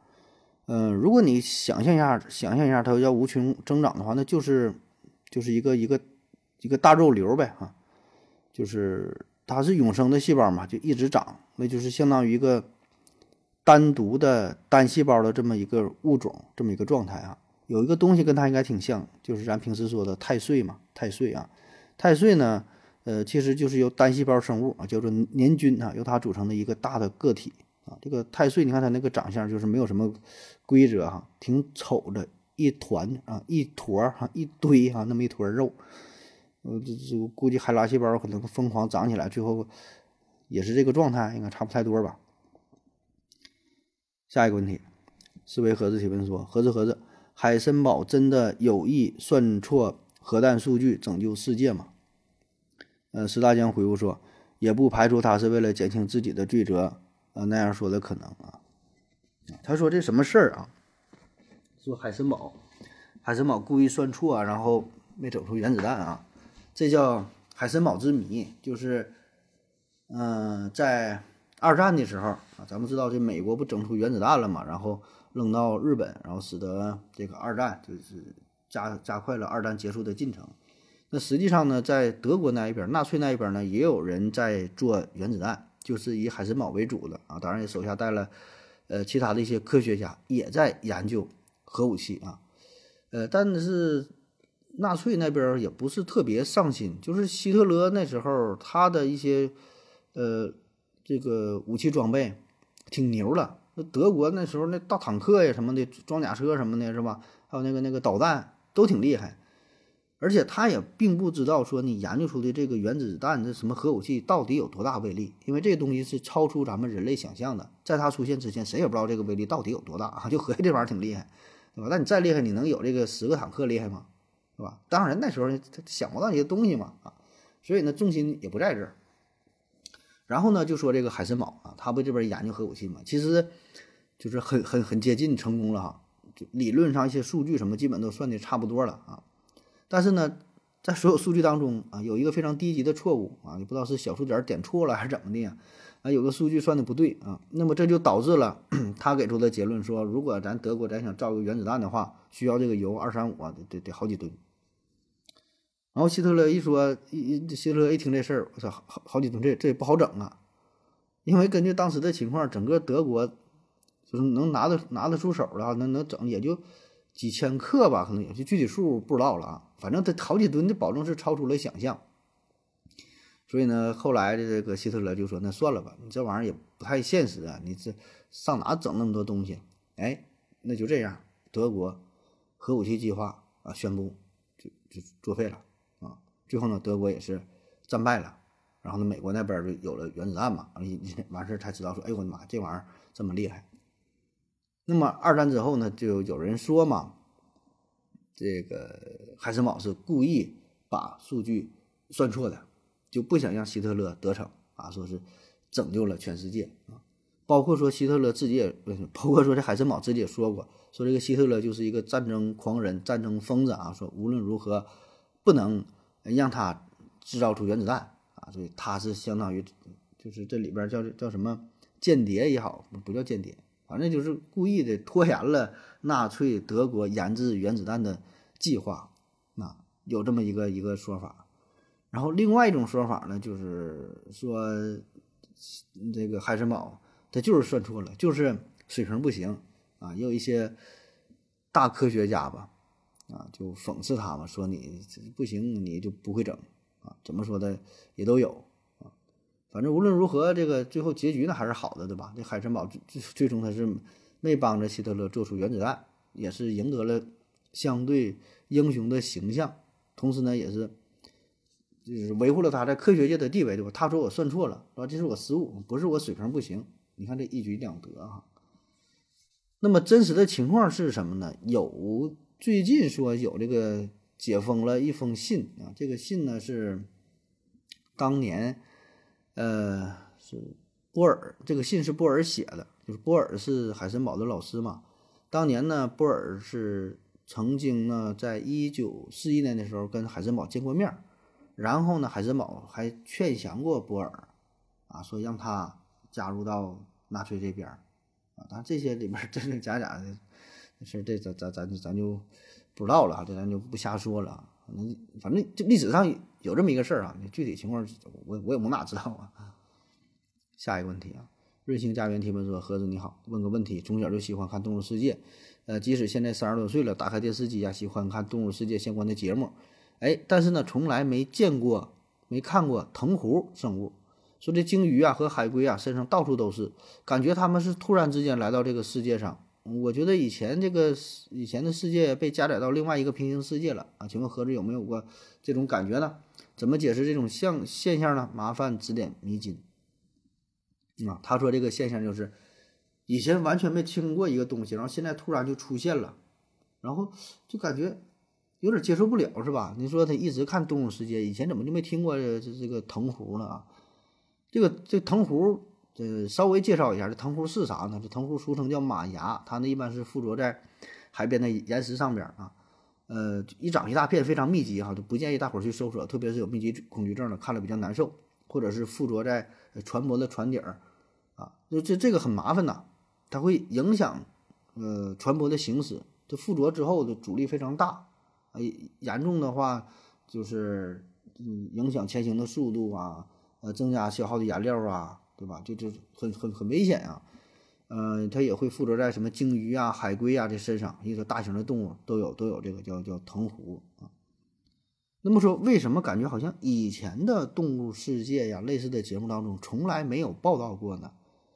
嗯，如果你想象一下，想象一下它要无穷增长的话，那就是就是一个一个一个大肉瘤呗哈。就是它是永生的细胞嘛，就一直长，那就是相当于一个单独的单细胞的这么一个物种，这么一个状态啊。有一个东西跟它应该挺像，就是咱平时说的太岁嘛，太岁啊，太岁呢，呃，其实就是由单细胞生物啊，叫做年菌啊，由它组成的一个大的个体啊。这个太岁，你看它那个长相就是没有什么规则哈，挺丑的，一团啊，一坨哈，一堆哈，那么一坨肉。呃，这这估计海拉细胞可能疯狂长起来，最后也是这个状态，应该差不太多吧。下一个问题，思维盒子提问说：盒子盒子。海森堡真的有意算错核弹数据拯救世界吗？呃，石大江回复说，也不排除他是为了减轻自己的罪责，呃，那样说的可能啊。他说这什么事儿啊？说海森堡，海森堡故意算错，然后没整出原子弹啊，这叫海森堡之谜。就是，嗯，在二战的时候啊，咱们知道这美国不整出原子弹了嘛，然后。扔到日本，然后使得这个二战就是加加快了二战结束的进程。那实际上呢，在德国那一边，纳粹那一边呢，也有人在做原子弹，就是以海森堡为主的啊，当然也手下带了呃其他的一些科学家也在研究核武器啊。呃，但是纳粹那边也不是特别上心，就是希特勒那时候他的一些呃这个武器装备挺牛了。那德国那时候那大坦克呀什么的装甲车什么的，是吧？还有那个那个导弹都挺厉害，而且他也并不知道说你研究出的这个原子弹这什么核武器到底有多大威力，因为这东西是超出咱们人类想象的。在它出现之前，谁也不知道这个威力到底有多大啊！就合计这玩意儿挺厉害，对吧？那你再厉害，你能有这个十个坦克厉害吗？是吧？当然那时候他想不到这些东西嘛啊，所以呢重心也不在这儿。然后呢，就说这个海森堡啊，他不这边研究核武器嘛，其实就是很很很接近成功了哈。就理论上一些数据什么，基本都算的差不多了啊。但是呢，在所有数据当中啊，有一个非常低级的错误啊，也不知道是小数点点错了还是怎么的呀啊，有个数据算的不对啊。那么这就导致了 他给出的结论说，如果咱德国咱想造个原子弹的话，需要这个铀二三五啊，得得好几吨。然后希特勒一说，一希特勒一听这事儿，我操，好好几吨，这这也不好整啊。因为根据当时的情况，整个德国就是能拿得拿得出手的，能能整也就几千克吧，可能也就具体数不知道了啊。反正他好几吨的保证是超出了想象。所以呢，后来的这个希特勒就说：“那算了吧，你这玩意儿也不太现实啊，你这上哪整那么多东西？”哎，那就这样，德国核武器计划啊宣布就就作废了。最后呢，德国也是战败了，然后呢，美国那边就有了原子弹嘛，完 完事才知道说，哎呦我的妈，这玩意儿这么厉害。那么二战之后呢，就有人说嘛，这个海森堡是故意把数据算错的，就不想让希特勒得逞啊，说是拯救了全世界啊。包括说希特勒自己也，包括说这海森堡自己也说过，说这个希特勒就是一个战争狂人、战争疯子啊。说无论如何不能让他制造出原子弹啊，所以他是相当于就是这里边叫叫什么间谍也好，不叫间谍，反正就是故意的拖延了纳粹德国研制原子弹的计划。啊有这么一个一个说法。然后另外一种说法呢，就是说这个海森堡。他就是算错了，就是水平不行啊！也有一些大科学家吧，啊，就讽刺他嘛，说你不行，你就不会整啊。怎么说的也都有啊。反正无论如何，这个最后结局呢还是好的，对吧？这海森堡最最终他是没帮着希特勒做出原子弹，也是赢得了相对英雄的形象，同时呢，也是就是维护了他在科学界的地位，对吧？他说我算错了，是吧？这是我失误，不是我水平不行。你看这一举两得哈，那么真实的情况是什么呢？有最近说有这个解封了一封信啊，这个信呢是当年呃是波尔，这个信是波尔写的，就是波尔是海森堡的老师嘛。当年呢，波尔是曾经呢在一九四一年的时候跟海森堡见过面，然后呢，海森堡还劝降过波尔啊，说让他。加入到纳粹这边啊，当然这些里面真真假假的事儿，这咱咱咱咱就不知道了，这咱就不瞎说了。反正反正这历史上有这么一个事儿啊，具体情况我我也我哪知道啊。下一个问题啊，瑞星家园提问说：盒子你好，问个问题，从小就喜欢看《动物世界》，呃，即使现在三十多岁了，打开电视机呀，喜欢看《动物世界》相关的节目，哎，但是呢，从来没见过、没看过藤壶生物。说这鲸鱼啊和海龟啊身上到处都是，感觉他们是突然之间来到这个世界上。我觉得以前这个以前的世界被加载到另外一个平行世界了啊？请问盒子有没有过这种感觉呢？怎么解释这种象现象呢？麻烦指点迷津。啊，他说这个现象就是以前完全没听过一个东西，然后现在突然就出现了，然后就感觉有点接受不了，是吧？你说他一直看《动物世界》，以前怎么就没听过这这个藤壶呢？啊？这个这藤壶，呃，稍微介绍一下，这藤壶是啥呢？这藤壶俗称叫马牙，它呢一般是附着在海边的岩石上边啊，呃，一长一大片，非常密集哈，就不建议大伙儿去搜索，特别是有密集恐惧症的，看了比较难受，或者是附着在船舶的船底儿啊，就这这个很麻烦呐，它会影响呃船舶的行驶，这附着之后的阻力非常大，呃，严重的话就是嗯影响前行的速度啊。呃，增加消耗的燃料啊，对吧？就这很很很危险啊。呃，它也会附着在什么鲸鱼啊、海龟啊这身上，一个大型的动物都有都有这个叫叫藤壶啊。那么说，为什么感觉好像以前的动物世界呀，类似的节目当中从来没有报道过呢？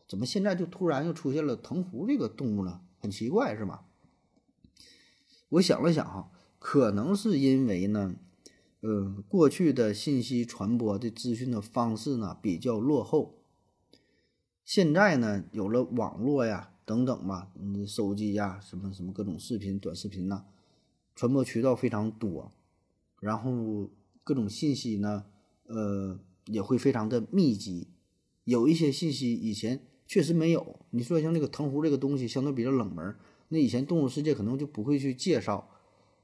怎么现在就突然又出现了藤壶这个动物呢？很奇怪，是吧？我想了想哈，可能是因为呢。呃，过去的信息传播的资讯的方式呢比较落后，现在呢有了网络呀等等嘛，你手机呀什么什么各种视频、短视频呐，传播渠道非常多，然后各种信息呢，呃也会非常的密集，有一些信息以前确实没有。你说像这个藤壶这个东西相对比较冷门，那以前动物世界可能就不会去介绍，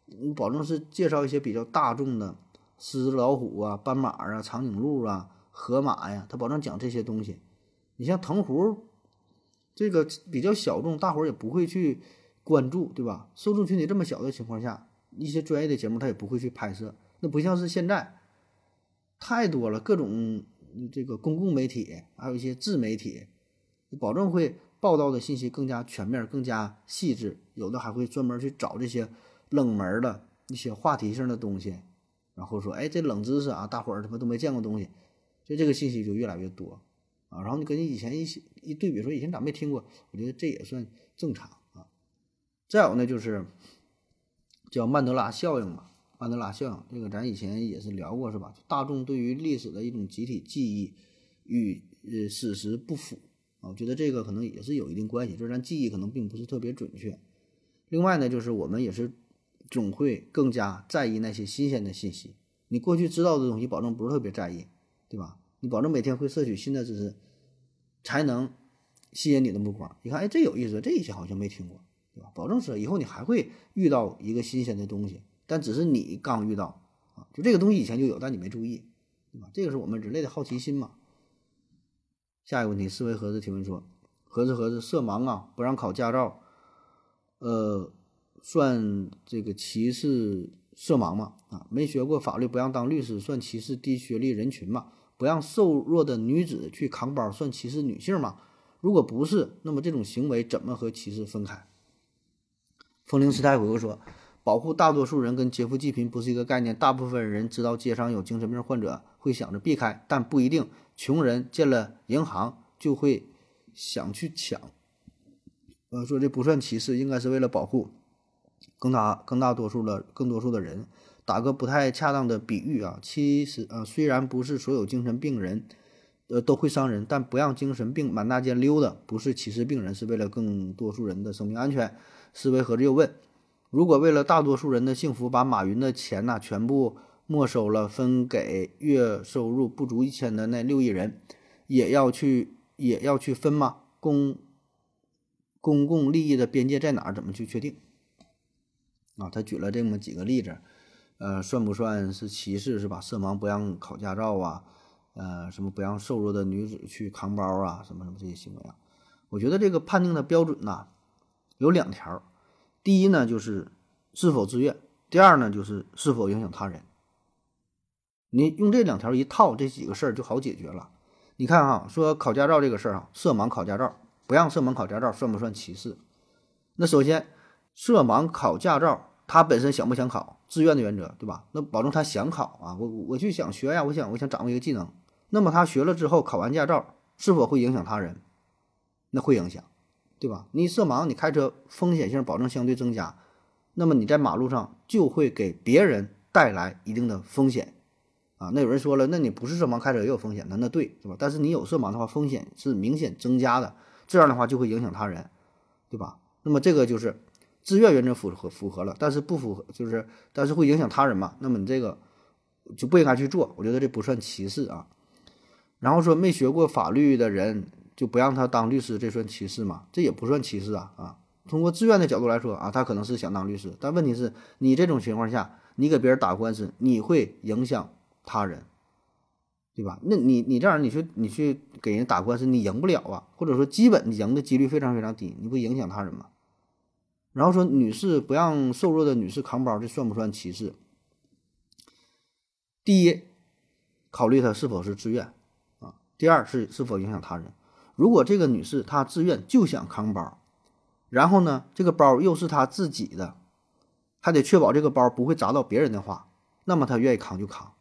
你保证是介绍一些比较大众的。狮子、老虎啊，斑马啊，长颈鹿啊，河马呀，他保证讲这些东西。你像藤壶，这个比较小众，大伙儿也不会去关注，对吧？受众群体这么小的情况下，一些专业的节目他也不会去拍摄。那不像是现在，太多了，各种这个公共媒体，还有一些自媒体，保证会报道的信息更加全面、更加细致。有的还会专门去找这些冷门的一些话题性的东西。然后说，哎，这冷知识啊，大伙儿他妈都没见过东西，所以这个信息就越来越多啊。然后你跟你以前一一对比，说以前咋没听过？我觉得这也算正常啊。再有呢，就是叫曼德拉效应嘛。曼德拉效应这个咱以前也是聊过，是吧？大众对于历史的一种集体记忆与呃史实不符啊，我觉得这个可能也是有一定关系，就是咱记忆可能并不是特别准确。另外呢，就是我们也是。总会更加在意那些新鲜的信息你过去知道的东西，保证不是特别在意，对吧？你保证每天会摄取新的知识，才能吸引你的目光。你看，哎，这有意思，这以前好像没听过，对吧？保证是以后你还会遇到一个新鲜的东西，但只是你刚遇到啊，就这个东西以前就有，但你没注意，对吧？这个是我们人类的好奇心嘛。下一个问题，思维盒子提问说：盒子盒子，色盲啊，不让考驾照，呃，算这个歧视色盲吗？啊，没学过法律不让当律师，算歧视低学历人群吗？不让瘦弱的女子去扛包，算歧视女性吗？如果不是，那么这种行为怎么和歧视分开？风铃师太回复说：保护大多数人跟劫富济贫不是一个概念，大部分人知道街上有精神病患者会想着避开，但不一定。穷人见了银行就会想去抢，呃，说这不算歧视，应该是为了保护更大更大多数的更多数的人。打个不太恰当的比喻啊，其实啊，虽然不是所有精神病人呃都会伤人，但不让精神病满大街溜达，不是歧视病人，是为了更多数人的生命安全。思维盒子又问：如果为了大多数人的幸福，把马云的钱呐全部？没收了，分给月收入不足一千的那六亿人，也要去也要去分吗？公公共利益的边界在哪儿？怎么去确定？啊，他举了这么几个例子，呃，算不算是歧视是吧？色盲不让考驾照啊，呃，什么不让瘦弱的女子去扛包啊，什么什么这些行为啊？我觉得这个判定的标准呐，有两条，第一呢就是是否自愿，第二呢就是是否影响他人。你用这两条一套，这几个事儿就好解决了。你看哈，说考驾照这个事儿啊，色盲考驾照不让色盲考驾照，算不算歧视？那首先，色盲考驾照，他本身想不想考，自愿的原则，对吧？那保证他想考啊，我我去想学呀，我想我想掌握一个技能。那么他学了之后，考完驾照，是否会影响他人？那会影响，对吧？你色盲，你开车风险性保证相对增加，那么你在马路上就会给别人带来一定的风险。啊，那有人说了，那你不是色盲开车也有风险的，那对，是吧？但是你有色盲的话，风险是明显增加的，这样的话就会影响他人，对吧？那么这个就是自愿原则符合符合了，但是不符合就是但是会影响他人嘛？那么你这个就不应该去做，我觉得这不算歧视啊。然后说没学过法律的人就不让他当律师，这算歧视吗？这也不算歧视啊啊！通过自愿的角度来说啊，他可能是想当律师，但问题是你这种情况下，你给别人打官司，你会影响。他人，对吧？那你你这样，你去你去给人打官司，你赢不了啊，或者说基本赢的几率非常非常低，你不影响他人吗？然后说女士不让瘦弱的女士扛包，这算不算歧视？第一，考虑她是否是自愿啊；第二是是否影响他人。如果这个女士她自愿就想扛包，然后呢，这个包又是她自己的，还得确保这个包不会砸到别人的话，那么她愿意扛就扛。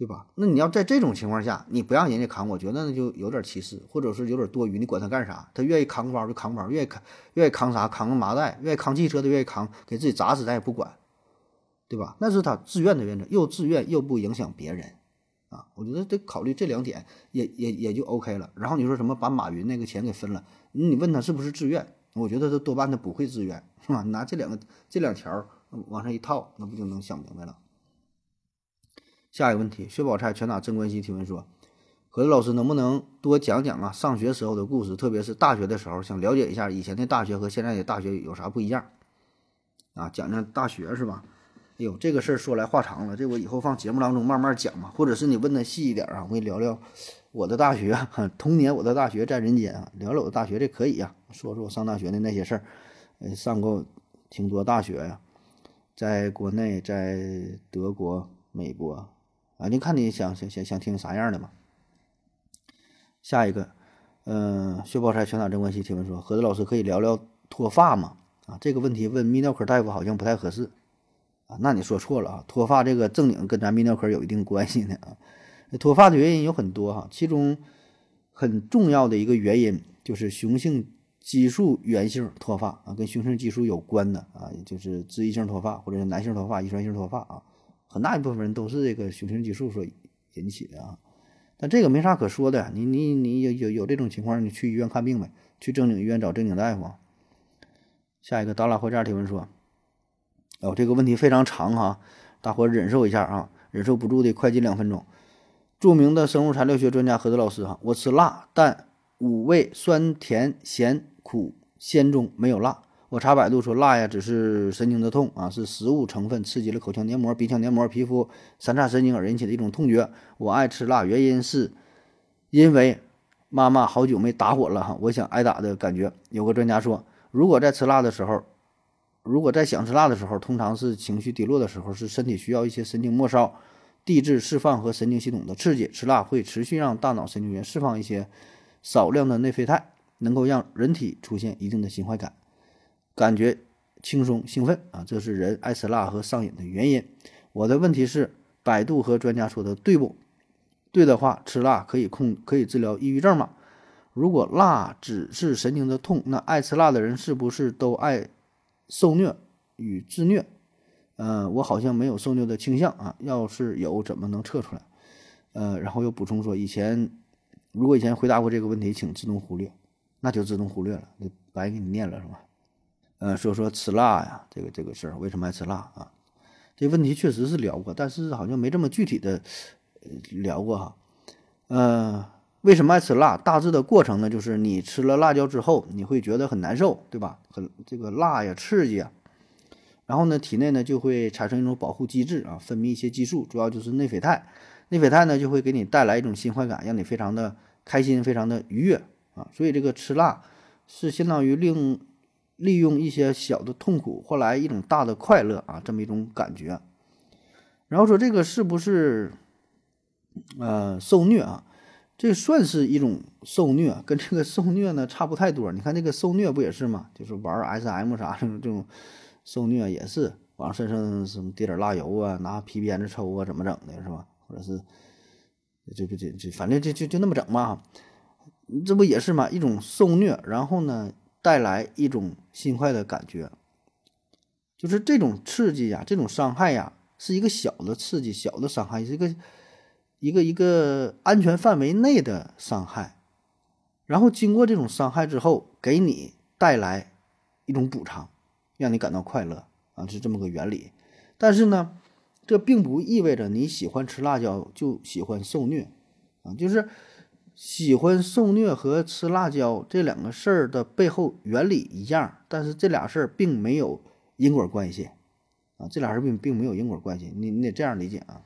对吧？那你要在这种情况下，你不让人家扛，我觉得那就有点歧视，或者是有点多余。你管他干啥？他愿意扛包就扛包，愿意扛愿意扛啥？扛个麻袋，愿意扛汽车的愿意扛，给自己砸死咱也不管，对吧？那是他自愿的原则，又自愿又不影响别人啊。我觉得得考虑这两点，也也也就 OK 了。然后你说什么把马云那个钱给分了？你问他是不是自愿？我觉得他多半他不会自愿，是吧？拿这两个这两条往上一套，那不就能想明白了？下一个问题，薛宝钗全打镇关西提问说：“何老师能不能多讲讲啊上学时候的故事，特别是大学的时候，想了解一下以前的大学和现在的大学有啥不一样啊？讲讲大学是吧？哎呦，这个事儿说来话长了，这我以后放节目当中慢慢讲嘛，或者是你问的细一点啊，我给你聊聊我的大学，童年我的大学在人间啊，聊聊我的大学这可以呀，说说我上大学的那些事儿，呃，上过挺多大学呀，在国内，在德国、美国。”啊，您看你想想想想听啥样的嘛？下一个，嗯，薛宝钗全打镇关西提问说：何子老师可以聊聊脱发吗？啊，这个问题问泌尿科大夫好像不太合适啊。那你说错了啊，脱发这个正经跟咱泌尿科有一定关系呢啊。脱发的原因有很多哈，其中很重要的一个原因就是雄性激素源性脱发啊，跟雄性激素有关的啊，也就是脂溢性脱发或者是男性脱发、遗传性脱发啊。很大一部分人都是这个雄性激素所引起的啊，但这个没啥可说的。你你你有有有这种情况，你去医院看病呗，去正经医院找正经大夫。下一个，达拉货架提问说：“哦，这个问题非常长哈，大伙忍受一下啊。忍受不住的快进两分钟。著名的生物材料学专家何德老师哈，我吃辣，但五味酸甜咸苦鲜中没有辣。我查百度说辣呀，只是神经的痛啊，是食物成分刺激了口腔黏膜、鼻腔黏膜、皮肤三叉神经而引起的一种痛觉。我爱吃辣，原因是因为妈妈好久没打我了哈，我想挨打的感觉。有个专家说，如果在吃辣的时候，如果在想吃辣的时候，通常是情绪低落的时候，是身体需要一些神经末梢递质释放和神经系统的刺激。吃辣会持续让大脑神经元释放一些少量的内啡肽，能够让人体出现一定的心快感。感觉轻松兴奋啊，这是人爱吃辣和上瘾的原因。我的问题是，百度和专家说的对不？对的话，吃辣可以控可以治疗抑郁症吗？如果辣只是神经的痛，那爱吃辣的人是不是都爱受虐与自虐？嗯，我好像没有受虐的倾向啊。要是有，怎么能测出来？呃，然后又补充说，以前如果以前回答过这个问题，请自动忽略，那就自动忽略了，就白给你念了是吧？呃，说说吃辣呀，这个这个事儿，为什么爱吃辣啊？这问题确实是聊过，但是好像没这么具体的聊过哈。呃，为什么爱吃辣？大致的过程呢，就是你吃了辣椒之后，你会觉得很难受，对吧？很这个辣呀，刺激啊。然后呢，体内呢就会产生一种保护机制啊，分泌一些激素，主要就是内啡肽。内啡肽呢就会给你带来一种新快感，让你非常的开心，非常的愉悦啊。所以这个吃辣是相当于令。利用一些小的痛苦换来一种大的快乐啊，这么一种感觉。然后说这个是不是呃受虐啊？这算是一种受虐，跟这个受虐呢差不太多。你看这个受虐不也是吗？就是玩 SM 啥的这种受虐也是往身上什么滴点蜡油啊，拿皮鞭子抽啊，怎么整的是吧？或者是就就就就反正就就就那么整嘛。这不也是嘛？一种受虐，然后呢？带来一种心快的感觉，就是这种刺激呀，这种伤害呀，是一个小的刺激，小的伤害，是一个一个一个安全范围内的伤害。然后经过这种伤害之后，给你带来一种补偿，让你感到快乐啊，是这么个原理。但是呢，这并不意味着你喜欢吃辣椒就喜欢受虐啊，就是。喜欢受虐和吃辣椒这两个事儿的背后原理一样，但是这俩事儿并没有因果关系啊，这俩事儿并并没有因果关系，你你得这样理解啊。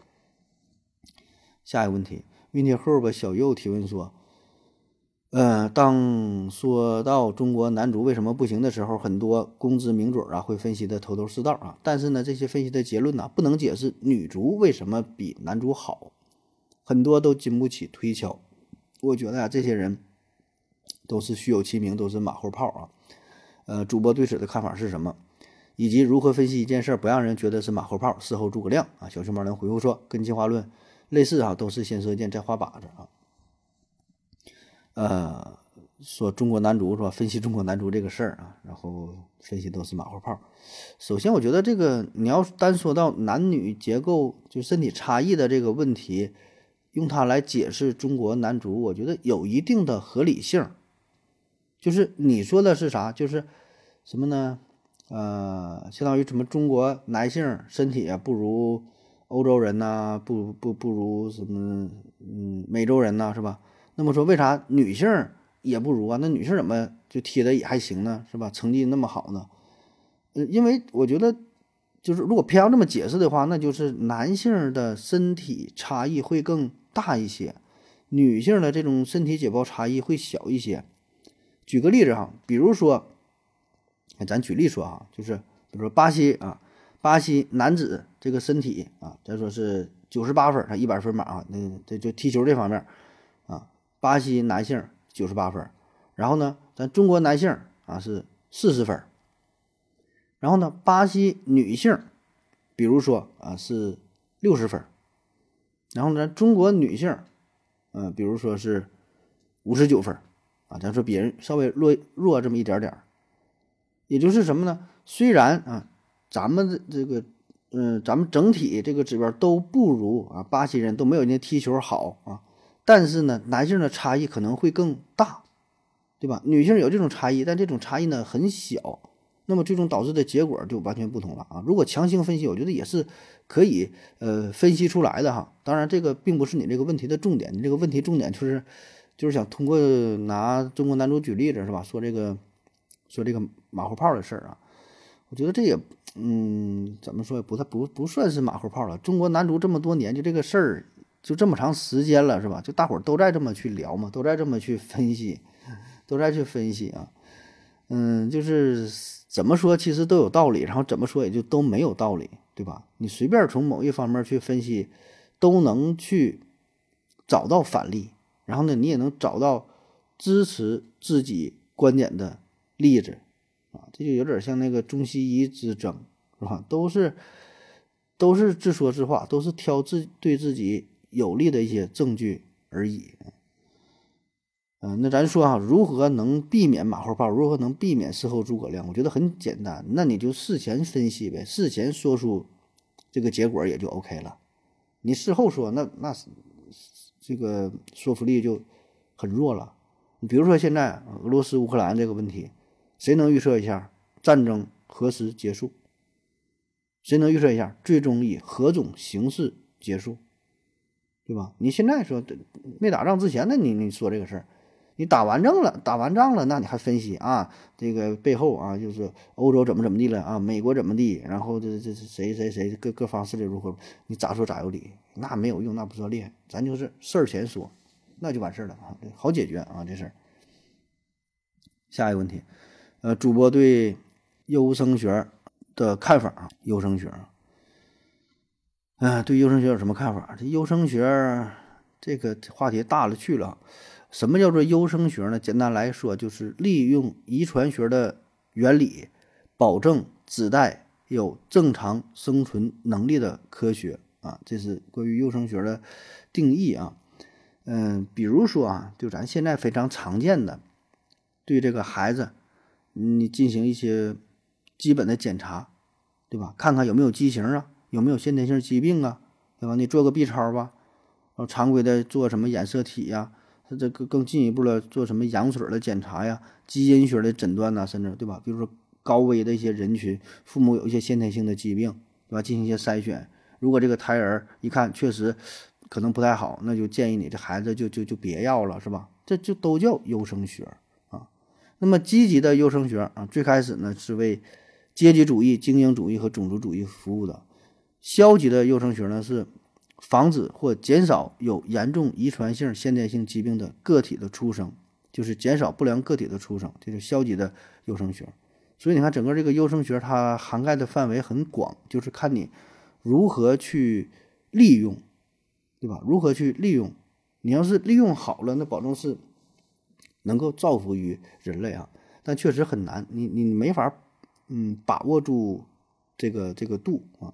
下一个问题，问题后吧小右提问说，呃，当说到中国男足为什么不行的时候，很多公知名嘴啊会分析的头头是道啊，但是呢，这些分析的结论呢，不能解释女足为什么比男足好，很多都经不起推敲。我觉得呀，这些人都是虚有其名，都是马后炮啊。呃，主播对此的看法是什么？以及如何分析一件事不让人觉得是马后炮，事后诸葛亮啊？小熊猫能回复说，跟进化论类似啊，都是先射箭再画靶子啊。呃，说中国男足是吧？分析中国男足这个事儿啊，然后分析都是马后炮。首先，我觉得这个你要单说到男女结构就身体差异的这个问题。用它来解释中国男足，我觉得有一定的合理性。就是你说的是啥？就是什么呢？呃，相当于什么？中国男性身体啊不如欧洲人呐，不不不如什么？嗯，美洲人呐，是吧？那么说为啥女性也不如啊？那女性怎么就踢的也还行呢？是吧？成绩那么好呢？呃，因为我觉得。就是如果偏要这么解释的话，那就是男性的身体差异会更大一些，女性的这种身体解剖差异会小一些。举个例子哈，比如说，咱举例说哈，就是比如说巴西啊，巴西男子这个身体啊，咱说是九十八分，他一百分满啊，那这就踢球这方面啊，巴西男性九十八分，然后呢，咱中国男性啊是四十分。然后呢，巴西女性，比如说啊是六十分，然后呢，中国女性，嗯，比如说是五十九分，啊，咱说别人稍微弱弱这么一点点儿，也就是什么呢？虽然啊，咱们的这个，嗯，咱们整体这个指标都不如啊巴西人都没有人家踢球好啊，但是呢，男性的差异可能会更大，对吧？女性有这种差异，但这种差异呢很小。那么最终导致的结果就完全不同了啊！如果强行分析，我觉得也是可以呃分析出来的哈。当然，这个并不是你这个问题的重点，你这个问题重点就是就是想通过拿中国男足举例子是吧？说这个说这个马后炮的事儿啊，我觉得这也嗯怎么说也不太不不算是马后炮了。中国男足这么多年，就这个事儿就这么长时间了是吧？就大伙儿都在这么去聊嘛，都在这么去分析，都在去分析啊。嗯，就是怎么说，其实都有道理，然后怎么说也就都没有道理，对吧？你随便从某一方面去分析，都能去找到反例，然后呢，你也能找到支持自己观点的例子啊，这就有点像那个中西医之争，是吧？都是都是自说自话，都是挑自对自己有利的一些证据而已。嗯，那咱说哈，如何能避免马后炮？如何能避免事后诸葛亮？我觉得很简单，那你就事前分析呗，事前说出这个结果也就 OK 了。你事后说，那那是这个说服力就很弱了。你比如说现在俄罗斯乌克兰这个问题，谁能预测一下战争何时结束？谁能预测一下最终以何种形式结束？对吧？你现在说没打仗之前，那你你说这个事儿。你打完仗了，打完仗了，那你还分析啊？这个背后啊，就是欧洲怎么怎么地了啊？美国怎么地？然后这这谁谁谁各各方势力如何？你咋说咋有理？那没有用，那不算厉害。咱就是事儿前说，那就完事儿了啊，好解决啊这事儿。下一个问题，呃，主播对优生学的看法，优生学，嗯，对优生学有什么看法？这优生学这个话题大了去了。什么叫做优生学呢？简单来说，就是利用遗传学的原理，保证子代有正常生存能力的科学啊。这是关于优生学的定义啊。嗯，比如说啊，就咱现在非常常见的，对这个孩子，你进行一些基本的检查，对吧？看看有没有畸形啊，有没有先天性疾病啊，对吧？你做个 B 超吧，然后常规的做什么染色体呀？他这个更进一步了做什么羊水的检查呀，基因学的诊断呐，甚至对吧？比如说高危的一些人群，父母有一些先天性的疾病，对吧？进行一些筛选。如果这个胎儿一看确实可能不太好，那就建议你这孩子就就就别要了，是吧？这就都叫优生学啊。那么积极的优生学啊，最开始呢是为阶级主义、精英主义和种族主义服务的；消极的优生学呢是。防止或减少有严重遗传性先天性疾病的个体的出生，就是减少不良个体的出生，这是消极的优生学。所以你看，整个这个优生学它涵盖的范围很广，就是看你如何去利用，对吧？如何去利用？你要是利用好了，那保证是能够造福于人类啊。但确实很难，你你没法嗯把握住这个这个度啊。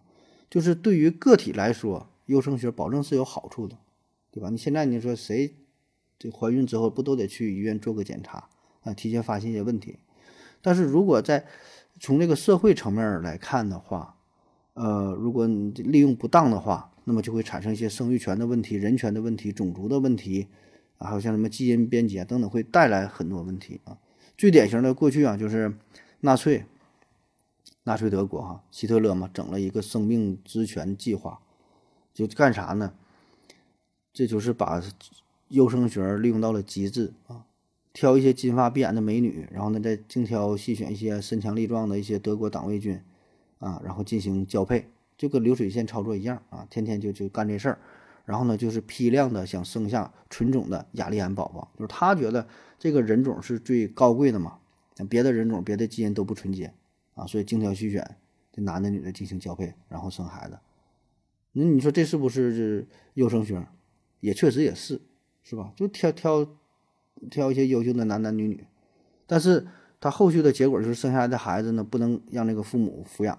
就是对于个体来说。优生学保证是有好处的，对吧？你现在你说谁这怀孕之后不都得去医院做个检查啊，提前发现一些问题？但是如果在从这个社会层面来看的话，呃，如果你利用不当的话，那么就会产生一些生育权的问题、人权的问题、种族的问题，还有像什么基因编辑啊等等，会带来很多问题啊。最典型的过去啊，就是纳粹，纳粹德国哈，希特勒嘛，整了一个生命之权计划。就干啥呢？这就是把优生学利用到了极致啊！挑一些金发碧眼的美女，然后呢再精挑细选一些身强力壮的一些德国党卫军啊，然后进行交配，就跟流水线操作一样啊！天天就就干这事儿，然后呢就是批量的想生下纯种的雅利安宝宝，就是他觉得这个人种是最高贵的嘛，别的人种别的基因都不纯洁啊，所以精挑细选，这男的女的进行交配，然后生孩子。那你说这是不是优生学？也确实也是，是吧？就挑挑挑一些优秀的男男女女，但是他后续的结果就是生下来的孩子呢，不能让那个父母抚养，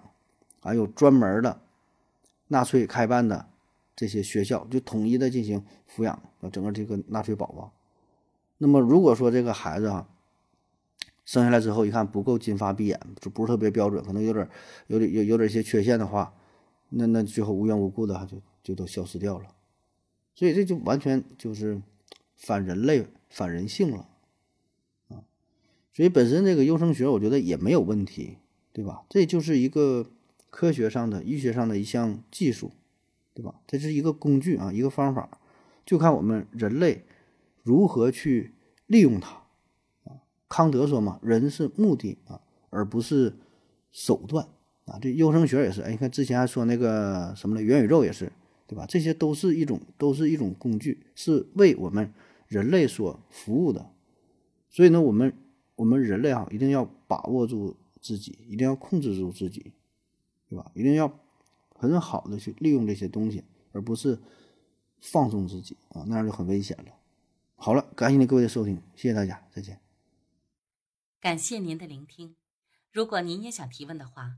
还有专门的纳粹开办的这些学校，就统一的进行抚养啊，整个这个纳粹宝宝。那么如果说这个孩子啊，生下来之后一看不够金发碧眼，就不是特别标准，可能有点有点有有点一些缺陷的话。那那最后无缘无故的就就都消失掉了，所以这就完全就是反人类、反人性了啊！所以本身这个优生学，我觉得也没有问题对吧？这就是一个科学上的、医学上的一项技术，对吧？这是一个工具啊，一个方法，就看我们人类如何去利用它啊。康德说嘛，人是目的啊，而不是手段啊。这优生学也是，哎，你看之前还说那个什么了，元宇宙也是，对吧？这些都是一种，都是一种工具，是为我们人类所服务的。所以呢，我们我们人类啊，一定要把握住自己，一定要控制住自己，对吧？一定要很好的去利用这些东西，而不是放纵自己啊，那样就很危险了。好了，感谢您各位的收听，谢谢大家，再见。感谢您的聆听。如果您也想提问的话，